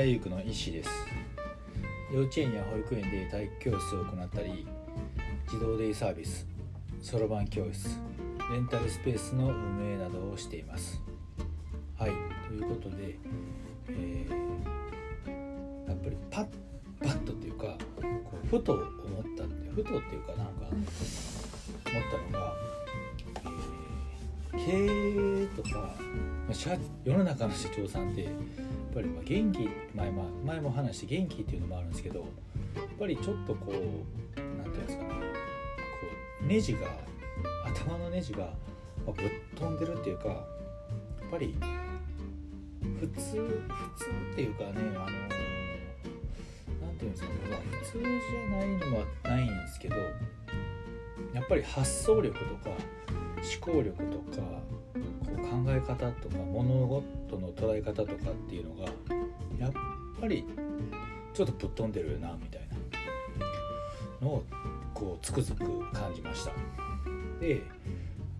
村優久の医師です。幼稚園や保育園で体育教室を行ったり児童デイサービスそろばん教室レンタルスペースの運営などをしています。はいということで、えー、やっぱりパッパッとっていうかこうふと思ったってふとっていうかなんか思ったのが、えー、経営とか世の中の社長さんってぱりま元気前,、ま、前も話して元気っていうのもあるんですけどやっぱりちょっとこう何て言うんですかねこうネジが頭のネジがぶっ飛んでるっていうかやっぱり普通普通っていうかねあの何て言うんですかね、まあ、普通じゃないのはないんですけどやっぱり発想力とか思考力とかこう考え方とか物事の捉え方とかっていうのがやっぱりちょっとぶっ飛んでるなみたいな。のをこうつくづく感じました。でやっ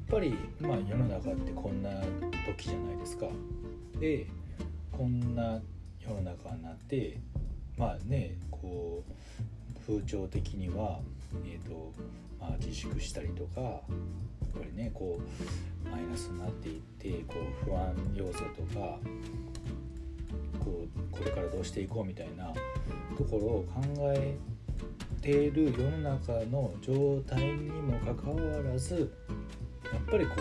ぱりまあ世の中ってこんな時じゃないですか。でこんな世の中になってまあねこう風潮的にはえーとまあ、自粛したりとかやっぱりねこうマイナスになっていってこう不安要素とかこうこれからどうしていこうみたいなところを考えている世の中の状態にもかかわらずやっぱりこ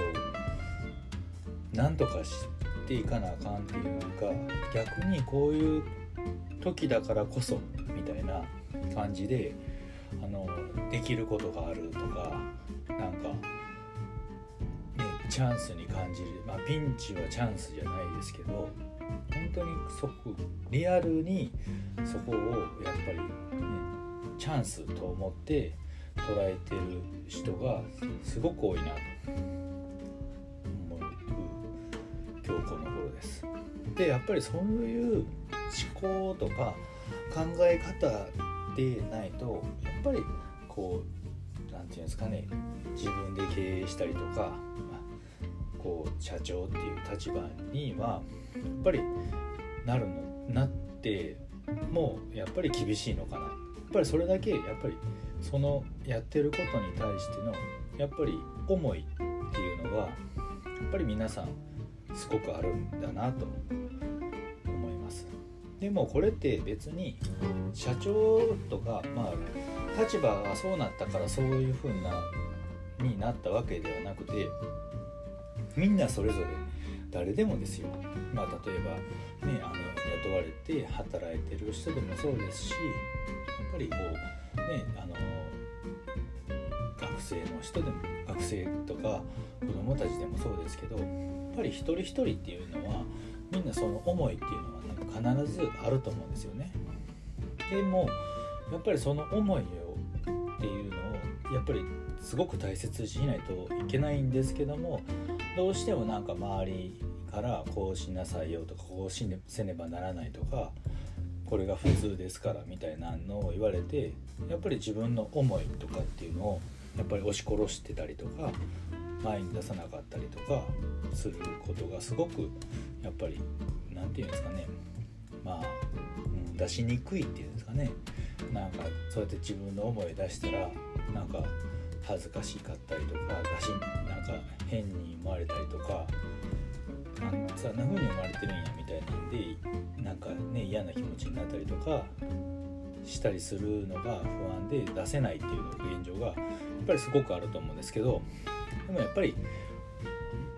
うなんとかしていかなあかんっていうか逆にこういう時だからこそみたいな感じであのできることがあるとかなんか、ね、チャンスに感じる、まあ、ピンチはチャンスじゃないですけど本当にそリアルにそこをやっぱり、ね、チャンスと思って捉えてる人がすごく多いなと思う今日この頃です。でやっぱりそういう思考とか考え方でないとやっぱりこう何て言うんですかね自分で経営したりとかこう社長っていう立場にはやっぱりなるのなってもやっぱり厳しいのかな。やっぱりそれだけやっぱりそのやってることに対してのやっぱり思いっていうのがやっぱり皆さんすごくあるんだなと。でもこれって別に社長とかまあ立場がそうなったからそういう風なになったわけではなくてみんなそれぞれ誰でもですよ。まあ例えばねあの雇われて働いてる人でもそうですしやっぱりこうねあの学生の人でも学生とか子供たちでもそうですけどやっぱり一人一人っていうのはみんなその思いっていうのはね必ずあると思うんですよね。でもやっぱりその思いをっていうのをやっぱりすごく大切にしないといけないんですけどもどうしてもなんか周りからこうしなさいよとかこうしねせねばならないとかこれが普通ですからみたいなのを言われてやっぱり自分の思いとかっていうのをやっぱり押し殺してたりとか前に出さなかったりとかすることがすごくやっぱり何て言うんですかねまあ、うん、出しにくいっていうんですかね。なんかそうやって自分の思い出したらなんか恥ずかしかったりとか出しなんか変に思われたりとかあんそんな風に思われてるんやみたいなんでなんかね嫌な気持ちになったりとかしたりするのが不安で出せないっていうの現状がやっぱりすごくあると思うんですけどでもやっぱり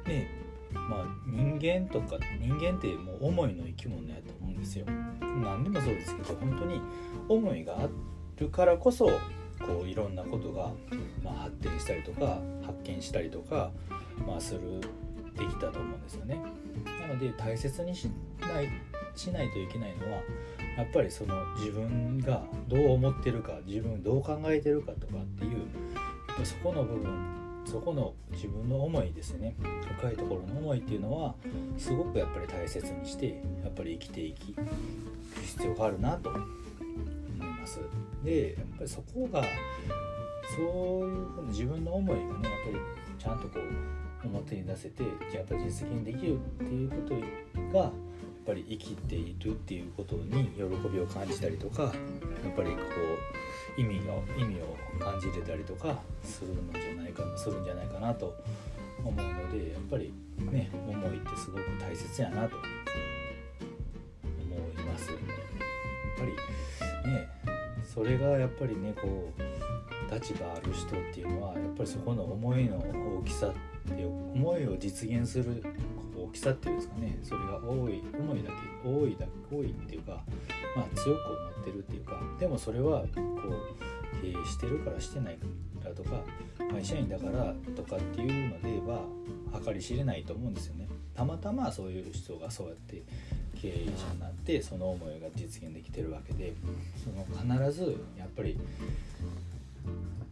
ねまあ人間とか人間ってもう思いの生き物やですよ。何でもそうですけど本当に思いがあるからこそこういろんなことが、まあ、発展したりとか発見したりとか、まあ、するできたと思うんですよね。なので大切にしないしないといけないのはやっぱりその自分がどう思ってるか自分どう考えてるかとかっていうそこの部分そこの自分の思いですね。深いところの思いっていうのはすごくやっぱり大切にしてやっぱり生きていく必要があるなと思います。でやっぱりそこがそういうふうに自分の思いがねやっぱりちゃんとこう表に出せてやっぱり実現できるっていうことがっぱり生きているっていうことに喜びを感じたりとかやっぱりこう意味が意味を感じれたりとかするのじゃないかするんじゃないかなと思うのでやっぱりね思いってすごく大切やなと思います。やっぱりねそれがやっぱりねこう立場ある人っていうのはやっぱりそこの思いの大きさっていう思いを実現する大きさっていうんですかね。それが多い思いだけ多いだけ多いっていうかまあ強く思ってるっていうかでもそれはこう経営してるからしてないからとか会社員だからとかっていうのでは計り知れないと思うんですよね。たまたまそういう人がそうやって経営者になってその思いが実現できてるわけでその必ずやっぱり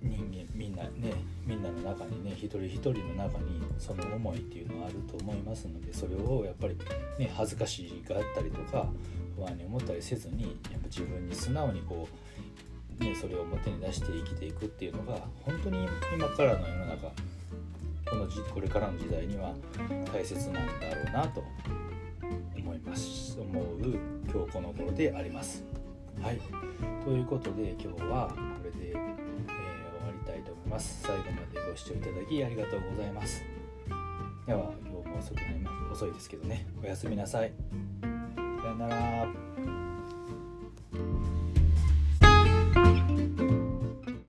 人間みんなねみんなの中にね一人一人の中にその思いっていうのはあると思いますのでそれをやっぱりね恥ずかしがったりとか不安に思ったりせずにやっぱ自分に素直にこう、ね、それを表に出して生きていくっていうのが本当に今からの世の中このこれからの時代には大切なんだろうなと思います思う今日この頃であります。はいということで今日はこれで、えー、終わりたいと思います。最後までご視聴いただきありがとうございます。では今日も遅くなります遅いですけどねおやすみなさい。さよなら。